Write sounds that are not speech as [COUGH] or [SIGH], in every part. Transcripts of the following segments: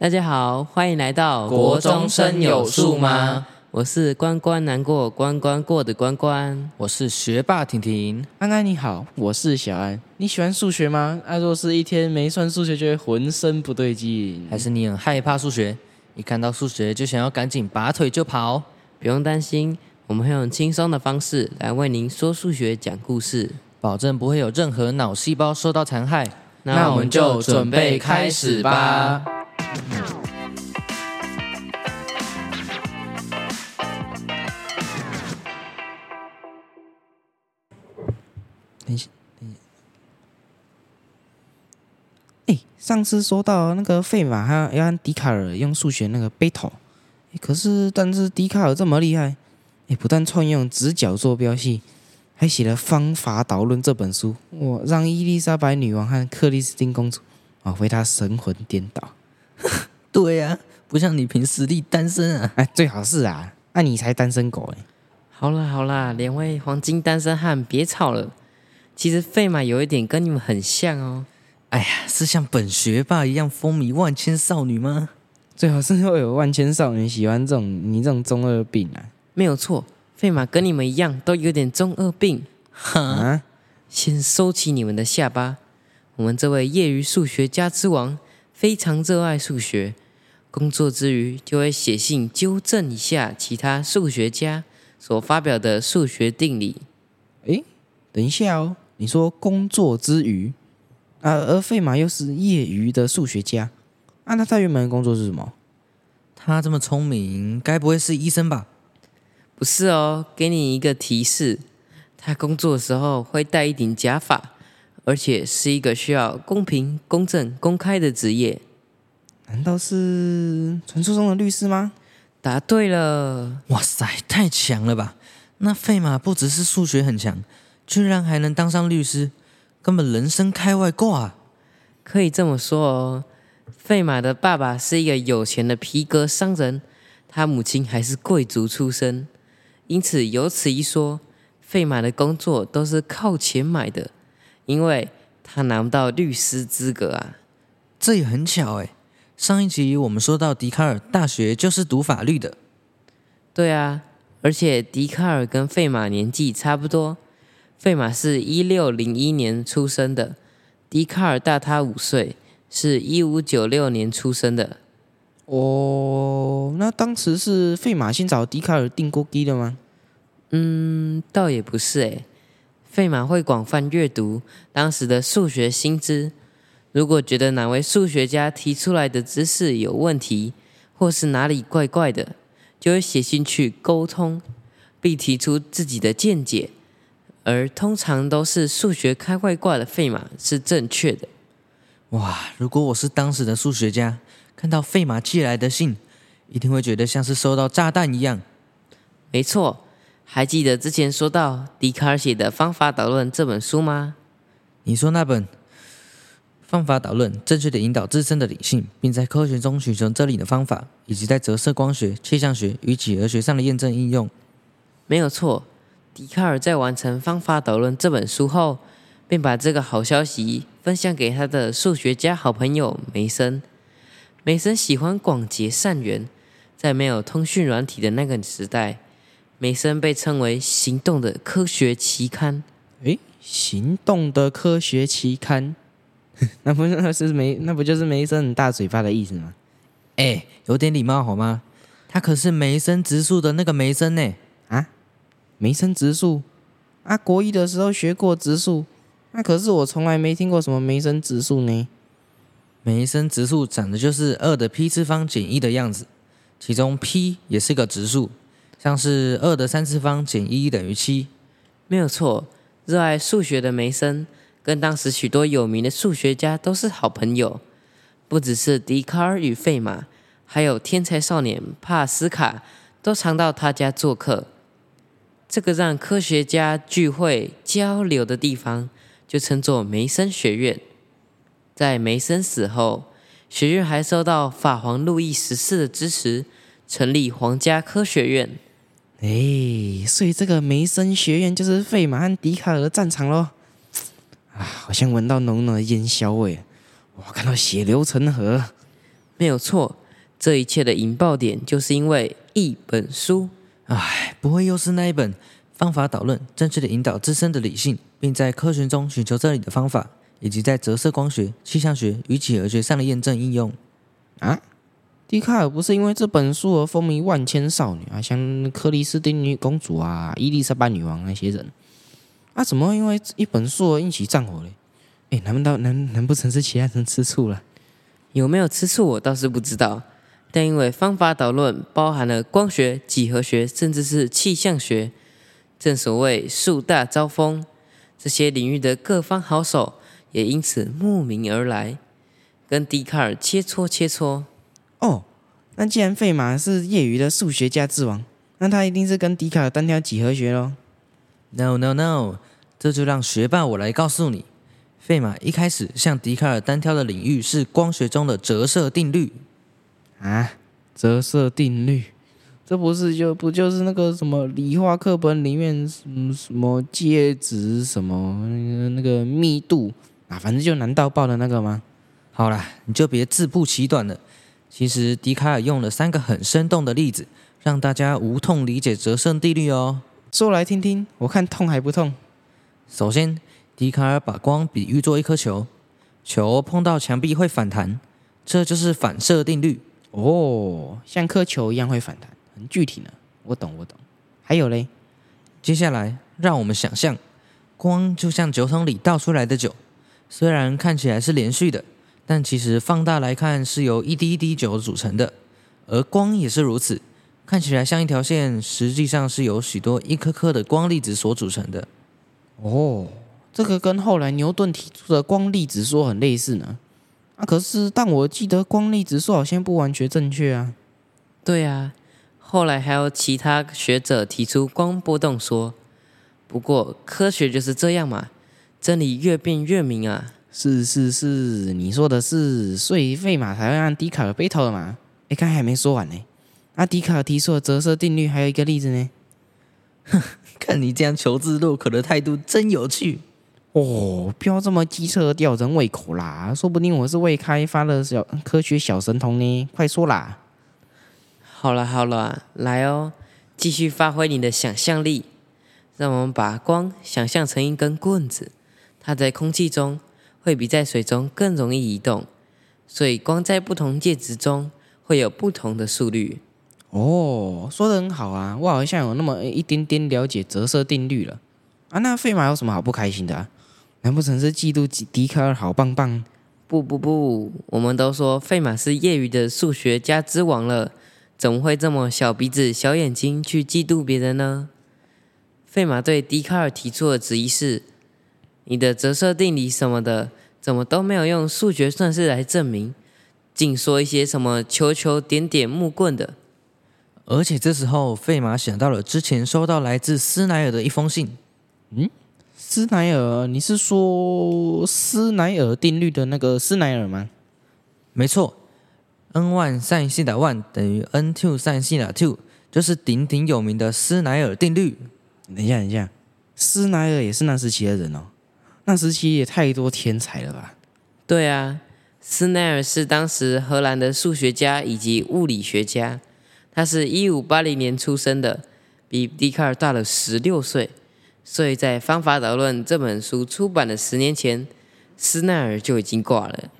大家好，欢迎来到国中生有数吗？我是关关难过关关过的关关。我是学霸婷婷，安安你好，我是小安。你喜欢数学吗？啊，若是一天没算数学，就会浑身不对劲。还是你很害怕数学？一看到数学就想要赶紧拔腿就跑？不用担心，我们会用轻松的方式来为您说数学、讲故事，保证不会有任何脑细胞受到残害。那我们就准备开始吧。等一下，等一下。哎，上次说到那个费马还要让笛卡尔用数学那个贝塔可是但是笛卡尔这么厉害，哎，不但创用直角坐标系，还写了《方法导论》这本书，我，让伊丽莎白女王和克里斯汀公主啊为他神魂颠倒。[LAUGHS] 对呀，不像你凭实力单身啊！哎，最好是啊，那你才单身狗哎。好啦好啦，两位黄金单身汉别吵了。其实费马有一点跟你们很像哦。哎呀，是像本学霸一样风靡万千少女吗？最好是会有万千少女喜欢这种你这种中二病啊。没有错，费马跟你们一样都有点中二病。啊，先收起你们的下巴。我们这位业余数学家之王非常热爱数学，工作之余就会写信纠正一下其他数学家所发表的数学定理。哎，等一下哦。你说工作之余，啊，而费马又是业余的数学家，啊，那他原本的工作是什么？他这么聪明，该不会是医生吧？不是哦，给你一个提示，他工作的时候会戴一顶假发，而且是一个需要公平、公正、公开的职业。难道是传说中的律师吗？答对了！哇塞，太强了吧！那费马不只是数学很强。居然还能当上律师，根本人生开外挂。可以这么说哦，费马的爸爸是一个有钱的皮革商人，他母亲还是贵族出身，因此有此一说，费马的工作都是靠钱买的，因为他拿不到律师资格啊。这也很巧诶，上一集我们说到笛卡尔大学就是读法律的。对啊，而且笛卡尔跟费马年纪差不多。费马是一六零一年出生的，笛卡尔大他五岁，是一五九六年出生的。哦，那当时是费马先找笛卡尔订过机的吗？嗯，倒也不是诶。费马会广泛阅读当时的数学新知，如果觉得哪位数学家提出来的知识有问题，或是哪里怪怪的，就会写信去沟通，并提出自己的见解。而通常都是数学开外挂的费马是正确的。哇！如果我是当时的数学家，看到费马寄来的信，一定会觉得像是收到炸弹一样。没错，还记得之前说到笛卡尔写的方法导论这本书吗？你说那本方法导论，正确的引导自身的理性，并在科学中寻求真理的方法，以及在折射光学、气象学与几何学上的验证应用。没有错。笛卡尔在完成《方法导论》这本书后，便把这个好消息分享给他的数学家好朋友梅森。梅森喜欢广结善缘，在没有通讯软体的那个时代，梅森被称为“行动的科学期刊”。诶，行动的科学期刊，[LAUGHS] 那不那是梅那不就是梅森很大嘴巴的意思吗？哎，有点礼貌好吗？他可是梅森植树的那个梅森呢。啊？梅森植树啊，国一的时候学过植树，那可是我从来没听过什么梅森植树呢。梅森植树长的就是二的 p 次方减一的样子，其中 p 也是个植树，像是二的三次方减一等于七。没有错，热爱数学的梅森跟当时许多有名的数学家都是好朋友，不只是笛卡尔与费马，还有天才少年帕斯卡都常到他家做客。这个让科学家聚会交流的地方，就称作梅森学院。在梅森死后，学院还受到法皇路易十四的支持，成立皇家科学院。哎，所以这个梅森学院就是费马和笛卡尔的战场喽。啊，好像闻到浓浓的烟硝味，我看到血流成河。没有错，这一切的引爆点就是因为一本书。唉，不会又是那一本方法导论，正确的引导自身的理性，并在科学中寻求真理的方法，以及在折射光学、气象学与几何学上的验证应用。啊？笛卡尔不是因为这本书而风靡万千少女啊，像克里斯汀女公主啊、伊丽莎白女王那些人啊，怎么会因为一本书而引起战火嘞？哎，难不道难难不成是其他人吃醋了？有没有吃醋我倒是不知道，但因为方法导论包含了光学、几何学，甚至是气象学，正所谓树大招风，这些领域的各方好手也因此慕名而来，跟笛卡尔切磋切磋。哦，那既然费马是业余的数学家之王，那他一定是跟笛卡尔单挑几何学喽。No no no，这就让学霸我来告诉你，费马一开始向笛卡尔单挑的领域是光学中的折射定律。啊，折射定律，这不是就不就是那个什么理化课本里面什么什么介质什么那个那个密度啊，反正就难到爆的那个吗？好啦，你就别自不其短了。其实笛卡尔用了三个很生动的例子，让大家无痛理解折射定律哦。说来听听，我看痛还不痛？首先，笛卡尔把光比喻作一颗球，球碰到墙壁会反弹，这就是反射定律。哦，像颗球一样会反弹，很具体呢。我懂，我懂。还有嘞，接下来，让我们想象，光就像酒桶里倒出来的酒，虽然看起来是连续的，但其实放大来看是由一滴一滴酒组成的，而光也是如此，看起来像一条线，实际上是由许多一颗颗的光粒子所组成的。哦，这个跟后来牛顿提出的光粒子说很类似呢。啊，可是但我记得光粒子说好像不完全正确啊。对啊，后来还有其他学者提出光波动说。不过科学就是这样嘛，真理越辩越明啊。是是是，你说的是，税费嘛才会让笛卡尔背头的嘛？哎，刚才还没说完呢。啊，笛卡尔提出的折射定律还有一个例子呢。哼 [LAUGHS] 看你这样求知若渴的态度，真有趣。哦，不要这么机车吊人胃口啦！说不定我是未开发的小科学小神童呢。快说啦！好了好了，来哦，继续发挥你的想象力，让我们把光想象成一根棍子，它在空气中会比在水中更容易移动，所以光在不同介质中会有不同的速率。哦，说的很好啊，我好像有那么一点点了解折射定律了啊。那费马有什么好不开心的啊？难不成是嫉妒笛卡尔好棒棒？不不不，我们都说费马是业余的数学家之王了，怎么会这么小鼻子小眼睛去嫉妒别人呢？费马对笛卡尔提出的质疑是：你的折射定理什么的，怎么都没有用数学算式来证明，净说一些什么球球点点木棍的。而且这时候，费马想到了之前收到来自斯奈尔的一封信。嗯斯奈尔，你是说斯奈尔定律的那个斯奈尔吗？没错，n one sin 西塔 one 等于 n two sin 西塔 two，就是鼎鼎有名的斯奈尔定律。等一下，等一下，斯奈尔也是那时期的人哦。那时期也太多天才了吧？对啊，斯奈尔是当时荷兰的数学家以及物理学家，他是一五八零年出生的，比笛卡尔大了十六岁，所以在《方法导论》这本书出版的十年前，斯奈尔就已经挂了。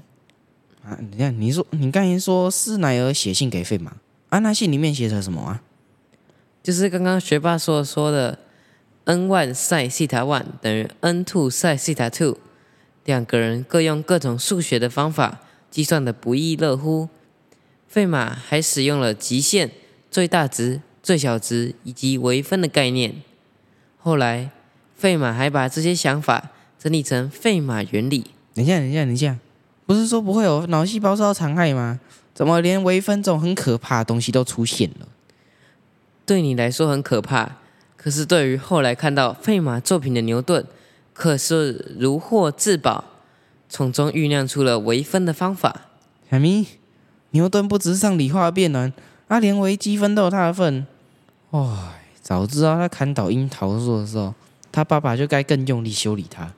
啊，你看，你说你刚才说斯奈尔写信给费马，啊，那信里面写着什么啊？就是刚刚学霸所说的 n one sin 西塔 one 等于 n two sin 西塔 two，两个人各用各种数学的方法计算的不亦乐乎。费马还使用了极限、最大值、最小值以及微分的概念。后来，费马还把这些想法整理成费马原理。等一下，等一下，等一下，不是说不会有脑细胞受到残害吗？怎么连微分这种很可怕的东西都出现了？对你来说很可怕，可是对于后来看到费马作品的牛顿，可是如获至宝，从中酝酿出了微分的方法。小咪，牛顿不只是上理化辩论，啊，连微积分都有他的份。哇，早知道他砍倒樱桃树的时候，他爸爸就该更用力修理他。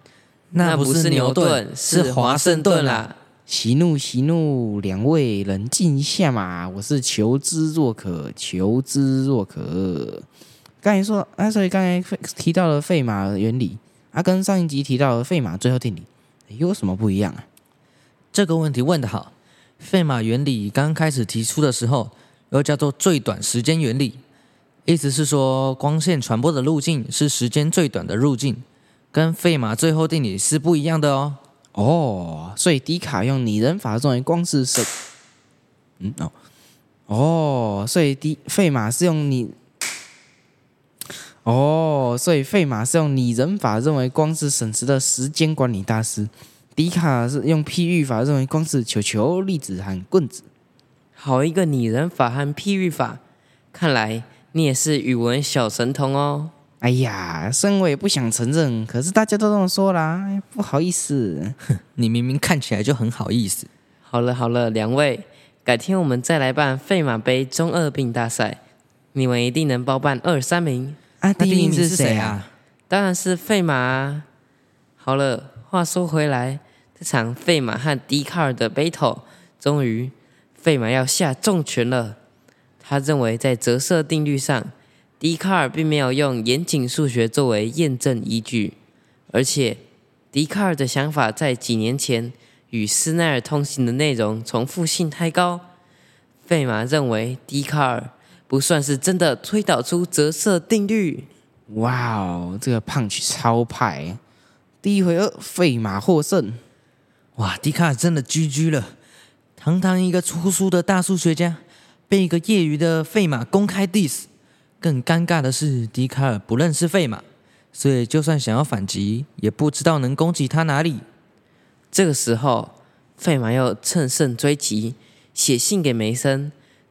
那不是牛顿，是华盛顿啦。息怒息怒，两位冷静一下嘛！我是求知若渴，求知若渴。刚才说啊，所以刚才提到了费马原理，啊，跟上一集提到的费马最后定理有什么不一样啊？这个问题问得好。费马原理刚开始提出的时候，又叫做最短时间原理，意思是说光线传播的路径是时间最短的路径，跟费马最后定理是不一样的哦。哦，所以笛卡用拟人法认为光是什，嗯哦，哦，所以笛费马是用拟，哦，所以费马是用拟人法认为光是省时的时间管理大师，笛卡是用譬喻法认为光是球球、粒子和棍子。好一个拟人法和譬喻法，看来你也是语文小神童哦。哎呀，虽然我也不想承认，可是大家都这么说啦，哎不好意思。[LAUGHS] 你明明看起来就很好意思。好了好了，两位，改天我们再来办费马杯中二病大赛，你们一定能包办二三名。啊，那第一名是是谁啊？啊？当然是费马啊。好了，话说回来，这场费马和笛卡尔的 battle，终于费马要下重拳了。他认为在折射定律上，笛卡尔并没有用严谨数学作为验证依据，而且笛卡尔的想法在几年前与斯奈尔通信的内容重复性太高。费马认为笛卡尔不算是真的推导出折射定律。哇哦，这个胖曲超派！第一回合费马获胜。哇，笛卡尔真的 GG 了！堂堂一个出书的大数学家，被一个业余的费马公开 diss。更尴尬的是，笛卡尔不认识费马，所以就算想要反击，也不知道能攻击他哪里。这个时候，费马又乘胜追击，写信给梅森，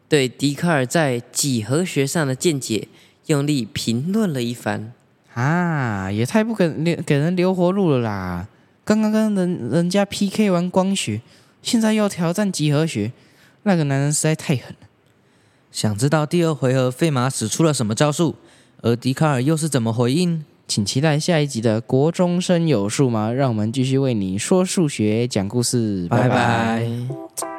对笛卡尔在几何学上的见解用力评论了一番。啊，也太不给留给人留活路了啦！刚刚跟人人家 PK 完光学，现在又要挑战几何学，那个男人实在太狠了。想知道第二回合费马使出了什么招数，而笛卡尔又是怎么回应？请期待下一集的国中生有数吗？让我们继续为你说数学、讲故事。拜拜拜拜